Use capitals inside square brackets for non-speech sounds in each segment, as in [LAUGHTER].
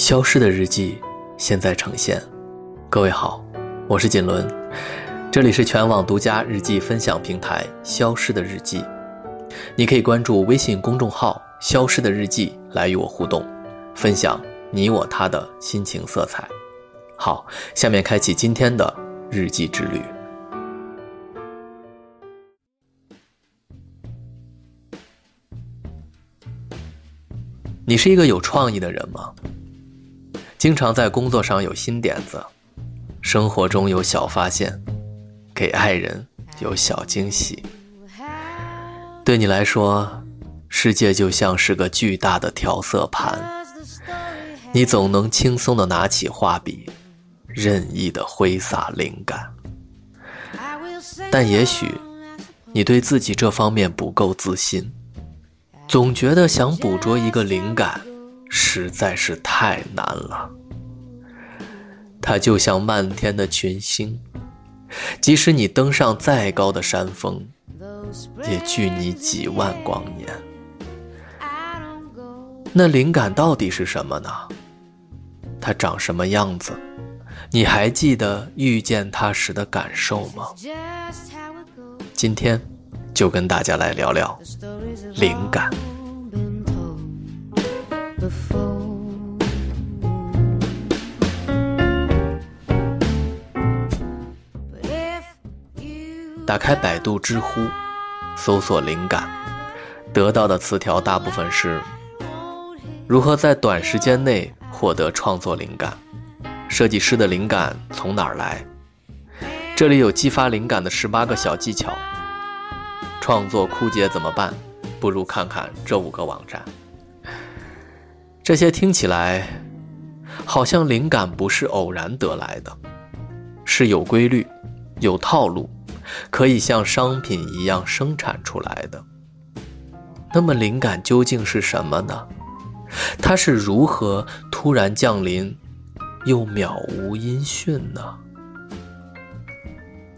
消失的日记现在呈现。各位好，我是锦纶，这里是全网独家日记分享平台《消失的日记》，你可以关注微信公众号“消失的日记”来与我互动，分享你我他的心情色彩。好，下面开启今天的日记之旅。你是一个有创意的人吗？经常在工作上有新点子，生活中有小发现，给爱人有小惊喜。对你来说，世界就像是个巨大的调色盘，你总能轻松的拿起画笔，任意的挥洒灵感。但也许，你对自己这方面不够自信，总觉得想捕捉一个灵感。实在是太难了。它就像漫天的群星，即使你登上再高的山峰，也距你几万光年。那灵感到底是什么呢？它长什么样子？你还记得遇见它时的感受吗？今天就跟大家来聊聊灵感。打开百度、知乎，搜索“灵感”，得到的词条大部分是：如何在短时间内获得创作灵感？设计师的灵感从哪儿来？这里有激发灵感的十八个小技巧。创作枯竭怎么办？不如看看这五个网站。这些听起来，好像灵感不是偶然得来的，是有规律、有套路，可以像商品一样生产出来的。那么，灵感究竟是什么呢？它是如何突然降临，又渺无音讯呢？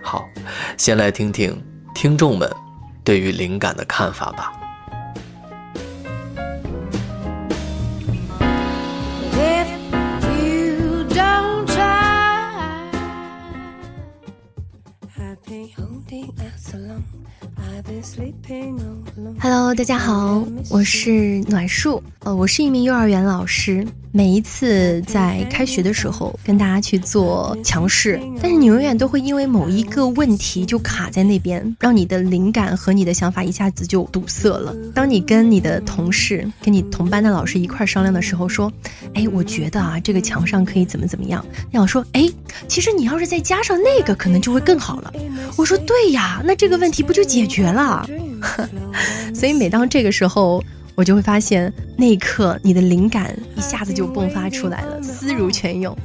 好，先来听听听众们对于灵感的看法吧。大家好，我是暖树，呃，我是一名幼儿园老师。每一次在开学的时候跟大家去做强势，但是你永远都会因为某一个问题就卡在那边，让你的灵感和你的想法一下子就堵塞了。当你跟你的同事、跟你同班的老师一块商量的时候，说：“哎，我觉得啊，这个墙上可以怎么怎么样。”那我说：“哎，其实你要是再加上那个，可能就会更好了。”我说：“对呀，那这个问题不就解决了？” [LAUGHS] 所以每当这个时候。我就会发现，那一刻你的灵感一下子就迸发出来了，思如泉涌。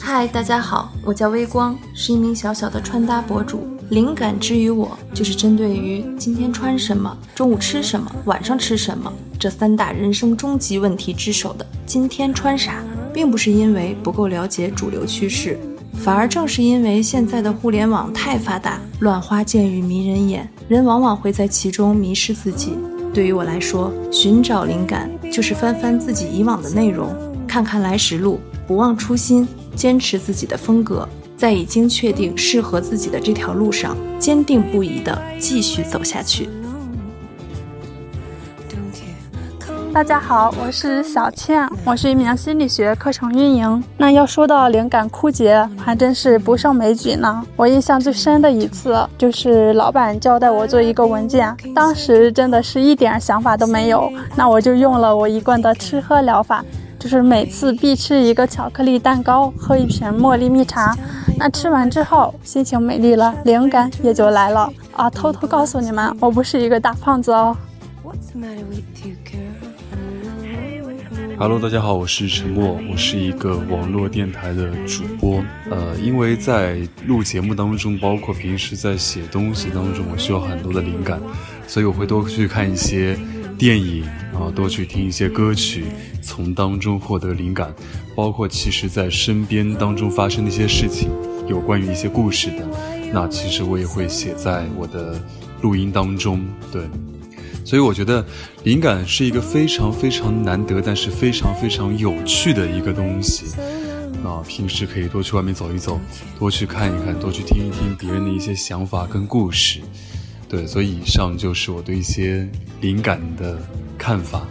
嗨，大家好，我叫微光，是一名小小的穿搭博主。灵感之于我，就是针对于今天穿什么、中午吃什么、晚上吃什么这三大人生终极问题之首的今天穿啥，并不是因为不够了解主流趋势。反而正是因为现在的互联网太发达，乱花渐欲迷人眼，人往往会在其中迷失自己。对于我来说，寻找灵感就是翻翻自己以往的内容，看看来时路，不忘初心，坚持自己的风格，在已经确定适合自己的这条路上，坚定不移地继续走下去。大家好，我是小倩，我是一名心理学课程运营。那要说到灵感枯竭，还真是不胜枚举呢。我印象最深的一次，就是老板交代我做一个文件，当时真的是一点想法都没有。那我就用了我一贯的吃喝疗法，就是每次必吃一个巧克力蛋糕，喝一瓶茉莉蜜茶。那吃完之后，心情美丽了，灵感也就来了啊！偷偷告诉你们，我不是一个大胖子哦。Hello，大家好，我是陈默，我是一个网络电台的主播。呃，因为在录节目当中，包括平时在写东西当中，我需要很多的灵感，所以我会多去看一些电影，然后多去听一些歌曲，从当中获得灵感。包括其实在身边当中发生的一些事情，有关于一些故事的，那其实我也会写在我的录音当中。对。所以我觉得灵感是一个非常非常难得，但是非常非常有趣的一个东西。啊，平时可以多去外面走一走，多去看一看，多去听一听别人的一些想法跟故事。对，所以以上就是我对一些灵感的看法。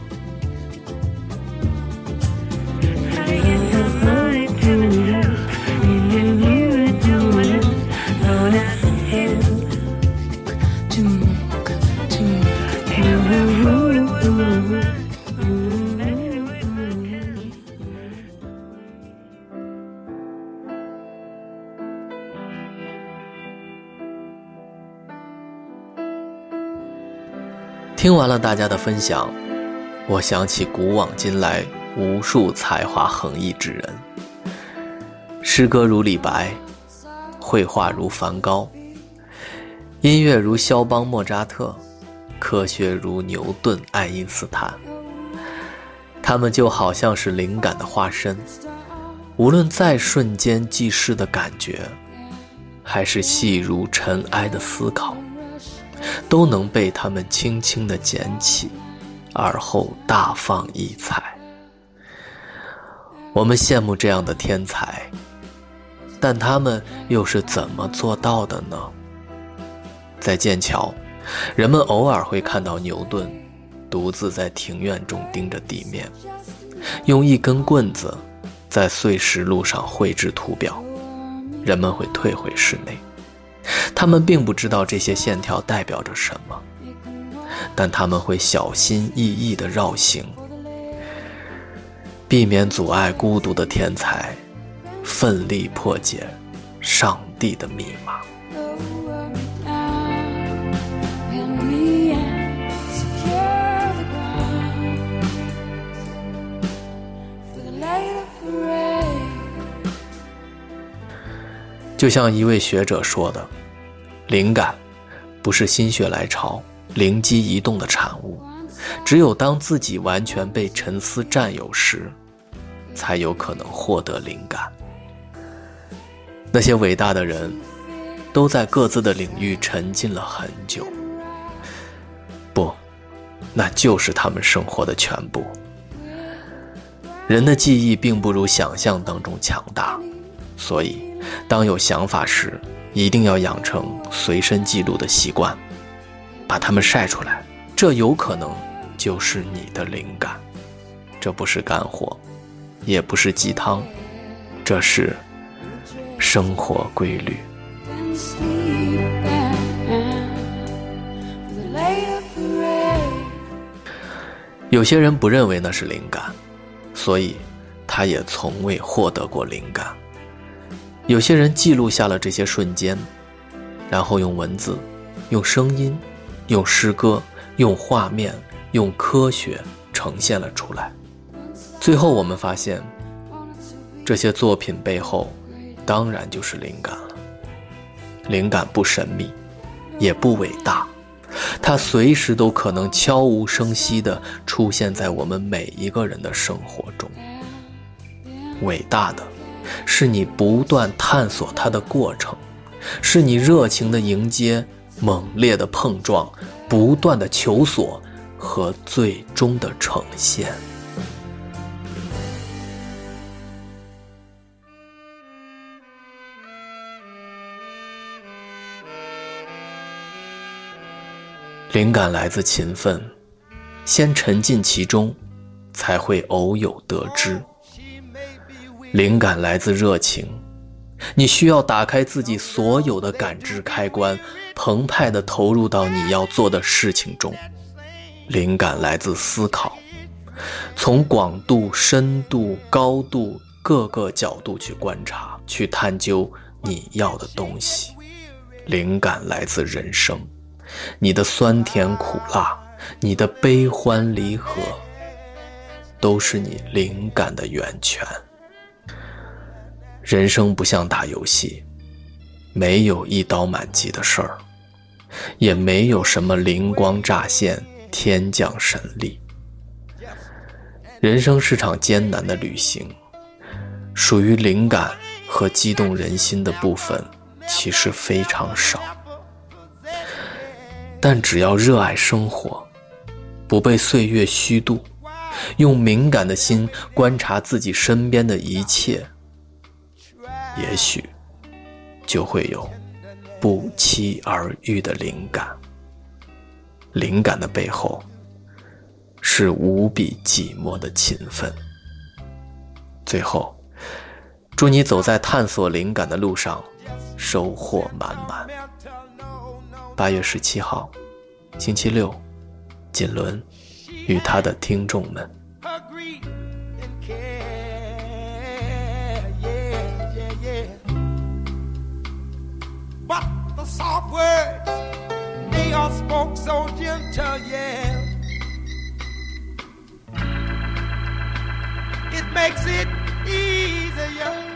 听完了大家的分享，我想起古往今来无数才华横溢之人，诗歌如李白，绘画如梵高，音乐如肖邦、莫扎特，科学如牛顿、爱因斯坦。他们就好像是灵感的化身，无论在瞬间即逝的感觉，还是细如尘埃的思考。都能被他们轻轻地捡起，而后大放异彩。我们羡慕这样的天才，但他们又是怎么做到的呢？在剑桥，人们偶尔会看到牛顿独自在庭院中盯着地面，用一根棍子在碎石路上绘制图表，人们会退回室内。他们并不知道这些线条代表着什么，但他们会小心翼翼地绕行，避免阻碍孤独的天才奋力破解上帝的密码。就像一位学者说的。灵感，不是心血来潮、灵机一动的产物，只有当自己完全被沉思占有时，才有可能获得灵感。那些伟大的人，都在各自的领域沉浸了很久。不，那就是他们生活的全部。人的记忆并不如想象当中强大，所以，当有想法时。一定要养成随身记录的习惯，把它们晒出来，这有可能就是你的灵感。这不是干货，也不是鸡汤，这是生活规律。有些人不认为那是灵感，所以他也从未获得过灵感。有些人记录下了这些瞬间，然后用文字、用声音、用诗歌、用画面、用科学呈现了出来。最后，我们发现，这些作品背后，当然就是灵感了。灵感不神秘，也不伟大，它随时都可能悄无声息地出现在我们每一个人的生活中。伟大的。是你不断探索它的过程，是你热情的迎接、猛烈的碰撞、不断的求索和最终的呈现。灵感来自勤奋，先沉浸其中，才会偶有得知。灵感来自热情，你需要打开自己所有的感知开关，澎湃地投入到你要做的事情中。灵感来自思考，从广度、深度、高度各个角度去观察，去探究你要的东西。灵感来自人生，你的酸甜苦辣，你的悲欢离合，都是你灵感的源泉。人生不像打游戏，没有一刀满级的事儿，也没有什么灵光乍现、天降神力。人生是场艰难的旅行，属于灵感和激动人心的部分其实非常少。但只要热爱生活，不被岁月虚度，用敏感的心观察自己身边的一切，也许就会有不期而遇的灵感。灵感的背后，是无比寂寞的勤奋。最后，祝你走在探索灵感的路上，收获满满。八月十七号，星期六，锦纶与他的听众们。soft words. They all spoke so gentle, yeah. It makes it easier.